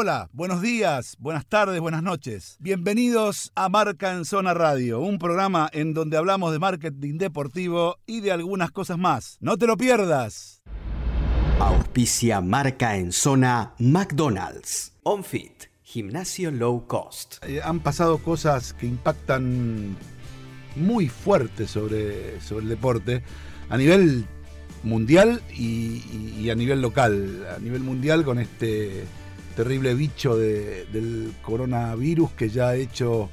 Hola, buenos días, buenas tardes, buenas noches. Bienvenidos a Marca en Zona Radio, un programa en donde hablamos de marketing deportivo y de algunas cosas más. No te lo pierdas. Auspicia Marca en Zona McDonald's. OnFit, gimnasio low cost. Eh, han pasado cosas que impactan muy fuerte sobre, sobre el deporte a nivel mundial y, y a nivel local. A nivel mundial con este terrible bicho de- del coronavirus que ya ha hecho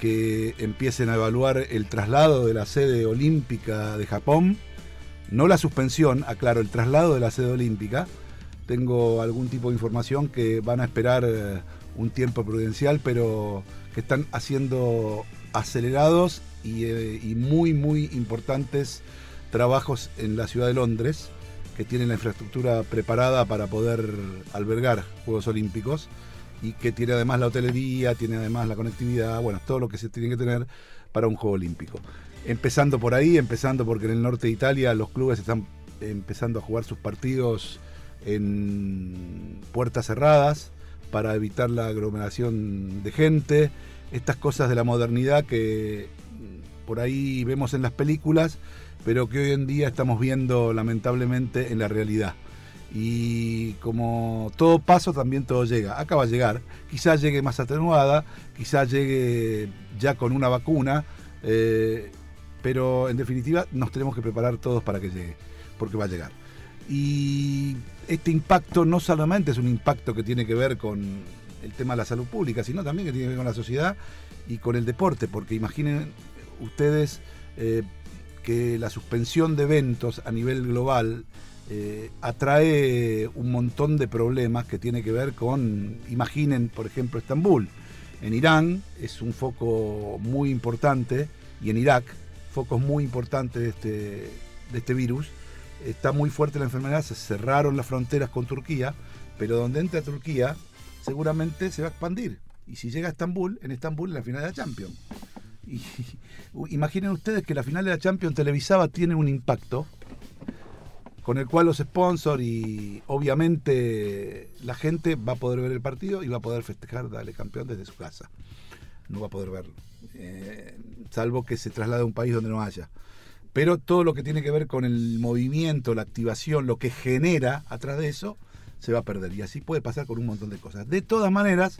que empiecen a evaluar el traslado de la sede olímpica de Japón. No la suspensión, aclaro, el traslado de la sede olímpica. Tengo algún tipo de información que van a esperar eh, un tiempo prudencial, pero que están haciendo acelerados eh, y muy, muy importantes trabajos en la ciudad de Londres que tienen la infraestructura preparada para poder albergar Juegos Olímpicos y que tiene además la hotelería, tiene además la conectividad, bueno, todo lo que se tiene que tener para un Juego Olímpico. Empezando por ahí, empezando porque en el norte de Italia los clubes están empezando a jugar sus partidos en puertas cerradas para evitar la aglomeración de gente, estas cosas de la modernidad que por ahí vemos en las películas, pero que hoy en día estamos viendo lamentablemente en la realidad. Y como todo paso, también todo llega. Acá va llegar. Quizás llegue más atenuada, quizás llegue ya con una vacuna, eh, pero en definitiva nos tenemos que preparar todos para que llegue, porque va a llegar. Y este impacto no solamente es un impacto que tiene que ver con el tema de la salud pública, sino también que tiene que ver con la sociedad y con el deporte, porque imaginen ustedes eh, que la suspensión de eventos a nivel global eh, atrae un montón de problemas que tiene que ver con, imaginen por ejemplo Estambul, en Irán es un foco muy importante y en Irak, focos muy importantes de este, de este virus, está muy fuerte la enfermedad, se cerraron las fronteras con Turquía, pero donde entra Turquía seguramente se va a expandir. Y si llega a Estambul, en Estambul en la final de la Champions. Imaginen ustedes que la final de la Champions televisada tiene un impacto con el cual los sponsors y obviamente la gente va a poder ver el partido y va a poder festejar Dale Campeón desde su casa. No va a poder verlo. Eh, salvo que se traslade a un país donde no haya. Pero todo lo que tiene que ver con el movimiento, la activación, lo que genera atrás de eso, se va a perder. Y así puede pasar con un montón de cosas. De todas maneras,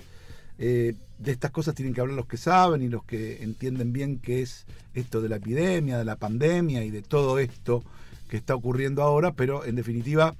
eh, de estas cosas tienen que hablar los que saben y los que entienden bien qué es esto de la epidemia, de la pandemia y de todo esto que está ocurriendo ahora, pero en definitiva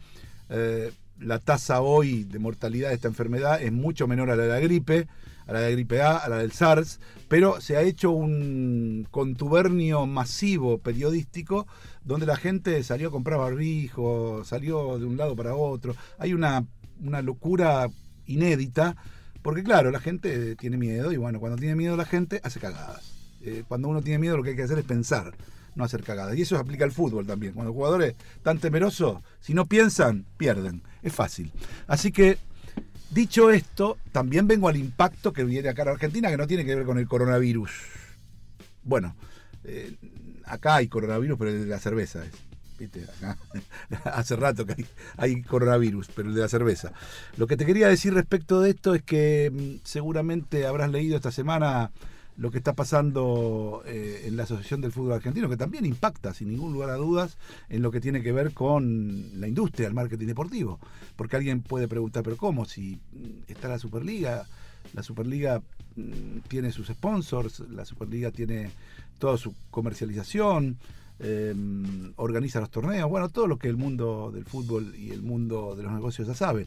eh, la tasa hoy de mortalidad de esta enfermedad es mucho menor a la de la gripe, a la de la gripe A, a la del SARS, pero se ha hecho un contubernio masivo periodístico donde la gente salió a comprar barbijo, salió de un lado para otro. Hay una, una locura inédita, porque claro, la gente tiene miedo y bueno, cuando tiene miedo la gente hace cagadas. Eh, cuando uno tiene miedo lo que hay que hacer es pensar, no hacer cagadas. Y eso aplica al fútbol también. Cuando los jugadores están temerosos, si no piensan, pierden. Es fácil. Así que, dicho esto, también vengo al impacto que viene acá en Argentina, que no tiene que ver con el coronavirus. Bueno, eh, acá hay coronavirus, pero de la cerveza es. Hace rato que hay, coronavirus, pero el de la cerveza. Lo que te quería decir respecto de esto es que mmm, seguramente habrás leído esta semana lo que está pasando eh, en la Asociación del Fútbol Argentino, que también impacta, sin ningún lugar a dudas, en lo que tiene que ver con la industria del marketing deportivo. Porque alguien puede preguntar, pero ¿cómo? Si está la Superliga, la Superliga mmm, tiene sus sponsors, la Superliga tiene toda su comercialización, eh, organiza los torneos, bueno, todo lo que el mundo del fútbol y el mundo de los negocios ya sabe.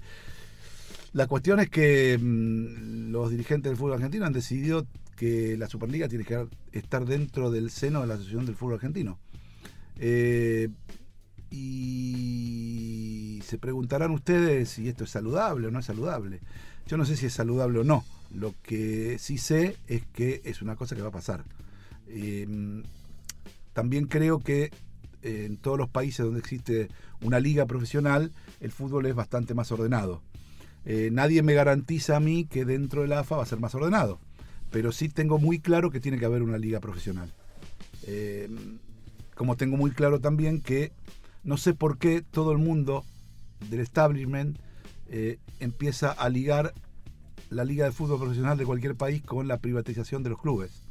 La cuestión es que mmm, los dirigentes del fútbol argentino han decidido que la Superliga tiene que estar dentro del seno de la Asociación del Fútbol Argentino. Eh, y se preguntarán ustedes si esto es saludable o no es saludable. Yo no sé si es saludable o no. Lo que sí sé es que es una cosa que va a pasar. Eh, también creo que eh, en todos los países donde existe una liga profesional, el fútbol es bastante más ordenado. Eh, nadie me garantiza a mí que dentro de la AFA va a ser más ordenado, pero sí tengo muy claro que tiene que haber una liga profesional. Eh, como tengo muy claro también que no sé por qué todo el mundo del establishment empieza a ligar la liga de fútbol profesional de cualquier país con la privatización de los clubes.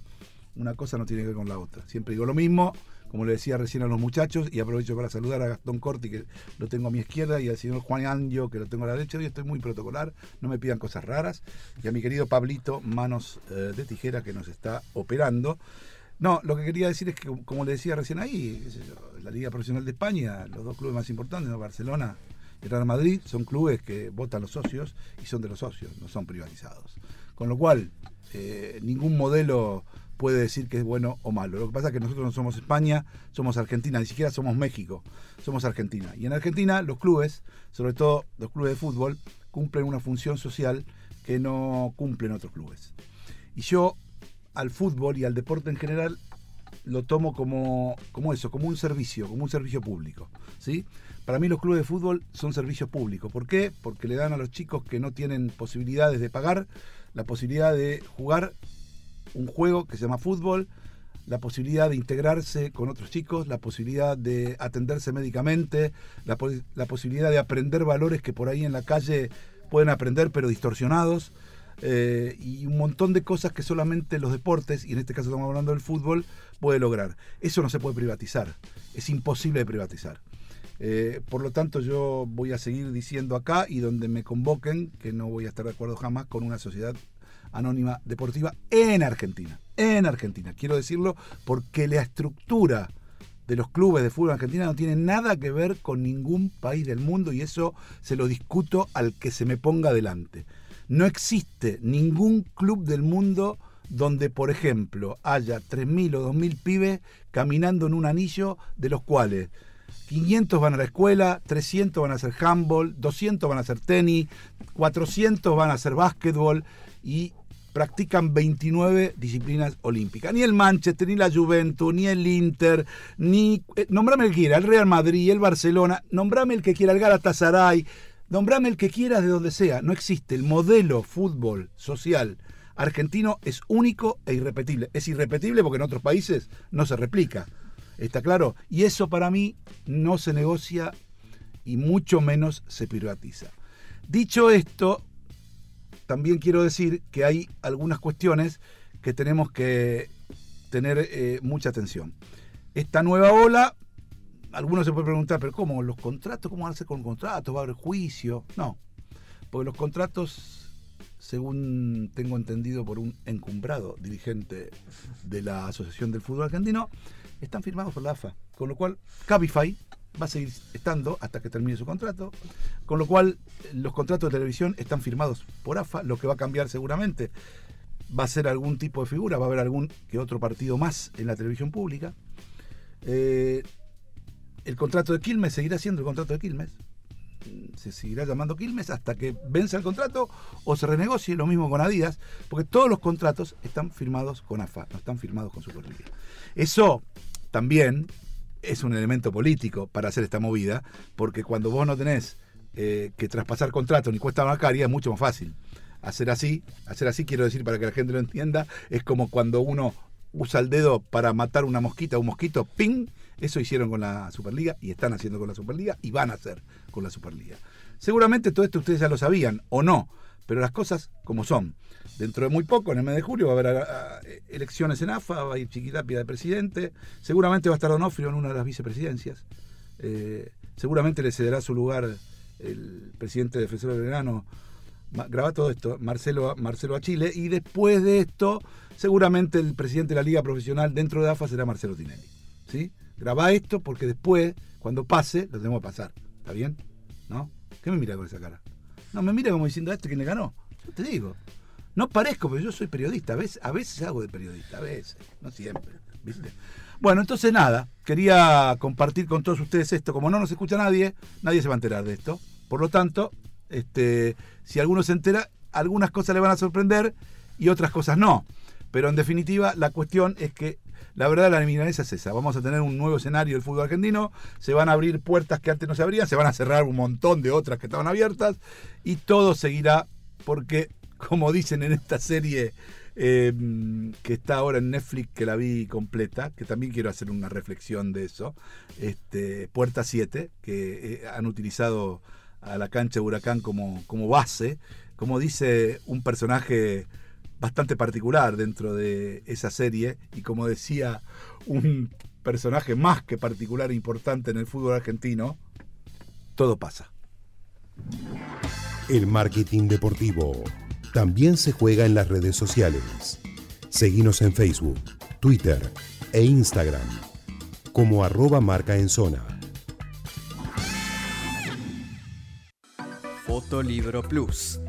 Una cosa no tiene que ver con la otra. Siempre digo lo mismo, como le decía recién a los muchachos, y aprovecho para saludar a Gastón Corti, que lo tengo a mi izquierda, y al señor Juan Anjo, que lo tengo a la derecha. Hoy estoy muy protocolar, no me pidan cosas raras. Y a mi querido Pablito, manos eh, de tijera, que nos está operando. No, lo que quería decir es que, como le decía recién ahí, la Liga Profesional de España, los dos clubes más importantes, Barcelona y Real Madrid, son clubes que votan los socios y son de los socios, no son privatizados. Con lo cual, eh, ningún modelo puede decir que es bueno o malo. Lo que pasa es que nosotros no somos España, somos Argentina, ni siquiera somos México, somos Argentina. Y en Argentina los clubes, sobre todo los clubes de fútbol, cumplen una función social que no cumplen otros clubes. Y yo al fútbol y al deporte en general lo tomo como, como eso, como un servicio, como un servicio público. ¿sí? Para mí los clubes de fútbol son servicios públicos. ¿Por qué? Porque le dan a los chicos que no tienen posibilidades de pagar la posibilidad de jugar un juego que se llama fútbol, la posibilidad de integrarse con otros chicos, la posibilidad de atenderse médicamente, la, posibilidad de aprender valores que por ahí en la calle pueden aprender pero distorsionados. Eh, y un montón de cosas que solamente los deportes, y en este caso estamos hablando del fútbol, puede lograr. Eso no se puede privatizar, es imposible de privatizar. Eh, por lo tanto, yo voy a seguir diciendo acá y donde me convoquen que no voy a estar de acuerdo jamás con una sociedad Anónima Deportiva en Argentina. En Argentina. Quiero decirlo porque la estructura de los clubes de fútbol en Argentina no tiene nada que ver con ningún país del mundo y eso se lo discuto al que se me ponga delante. No existe ningún club del mundo donde, por ejemplo, haya 3.000 o 2.000 pibes caminando en un anillo, de los cuales 500 van a la escuela, 300 van a hacer handball, 200 van a hacer tenis, 400 van a hacer básquetbol y practican 29 disciplinas olímpicas. Ni el Manchester, ni la Juventus, ni el Inter, ni... Eh, nombrame el que quiera, el Real Madrid, el Barcelona, nombrame el que quiera, el Galatasaray, nombrame el que quiera de donde sea. No existe. El modelo fútbol social argentino es único e irrepetible. Es irrepetible porque en otros países no se replica. ¿Está claro? Y eso para mí no se negocia y mucho menos se privatiza. Dicho esto, también quiero decir que hay algunas cuestiones que tenemos que tener eh, mucha atención. Esta nueva ola, algunos se pueden preguntar, pero ¿cómo? ¿Los contratos? ¿Cómo van a ser con contratos? ¿Va a haber juicio? No, porque los contratos, según tengo entendido por un encumbrado dirigente de la Asociación del Fútbol Argentino, están firmados por la AFA. Con lo cual, Cabify va a seguir estando hasta que termine su contrato, con lo cual los contratos de televisión están firmados por AFA, lo que va a cambiar seguramente va a ser algún tipo de figura, va a haber algún que otro partido más en la televisión pública. Eh, el contrato de Quilmes seguirá siendo el contrato de Quilmes. Se seguirá llamando Quilmes hasta que vence el contrato o se renegocie, lo mismo con Adidas, porque todos los contratos están firmados con AFA, no están firmados con Superliga. Eso también es un elemento político para hacer esta movida, porque cuando vos no tenés eh, que traspasar contrato ni cuesta bancaria es mucho más fácil. Hacer así, hacer así quiero decir para que la gente lo entienda, es como cuando uno usa el dedo para matar una mosquita, un mosquito, ¡ping! Eso hicieron con la Superliga y están haciendo con la Superliga y van a hacer con la Superliga. Seguramente todo esto ustedes ya lo sabían o no, pero las cosas como son. Dentro de muy poco, en el mes de julio, va a haber ah, ah, elecciones en AFA, va a ir Chiquitapia de presidente, seguramente va a estar Donofrio en una de las vicepresidencias, eh, seguramente le cederá su lugar el presidente de Defensor del Verano, graba todo esto, Marcelo, Marcelo a Chile, y después de esto, seguramente el presidente de la Liga Profesional dentro de AFA será Marcelo Tinelli. ¿sí? Graba esto porque después, cuando pase, lo tenemos que pasar. ¿Está bien? ¿No? ¿Qué me mira con esa cara? No, me mira como diciendo esto, ¿quién le ganó? Yo te digo. No parezco, pero yo soy periodista. A veces, a veces hago de periodista, a veces, no siempre. ¿viste? Bueno, entonces nada, quería compartir con todos ustedes esto. Como no nos escucha nadie, nadie se va a enterar de esto. Por lo tanto, este, si alguno se entera, algunas cosas le van a sorprender y otras cosas no. Pero en definitiva, la cuestión es que la verdad la milanesa es esa. Vamos a tener un nuevo escenario del fútbol argentino, se van a abrir puertas que antes no se abrían, se van a cerrar un montón de otras que estaban abiertas. Y todo seguirá porque como dicen en esta serie em, que está ahora en Netflix, que la vi completa, que también quiero hacer una reflexión de eso, este, Puerta 7, que eh, han utilizado a la cancha de Huracán como, como base, como dice un personaje bastante particular dentro de esa serie y como decía un personaje más que particular e importante en el fútbol argentino, todo pasa. El marketing deportivo también se juega en las redes sociales. Seguimos en Facebook, Twitter e Instagram como arroba marca en zona. Fotolibro Plus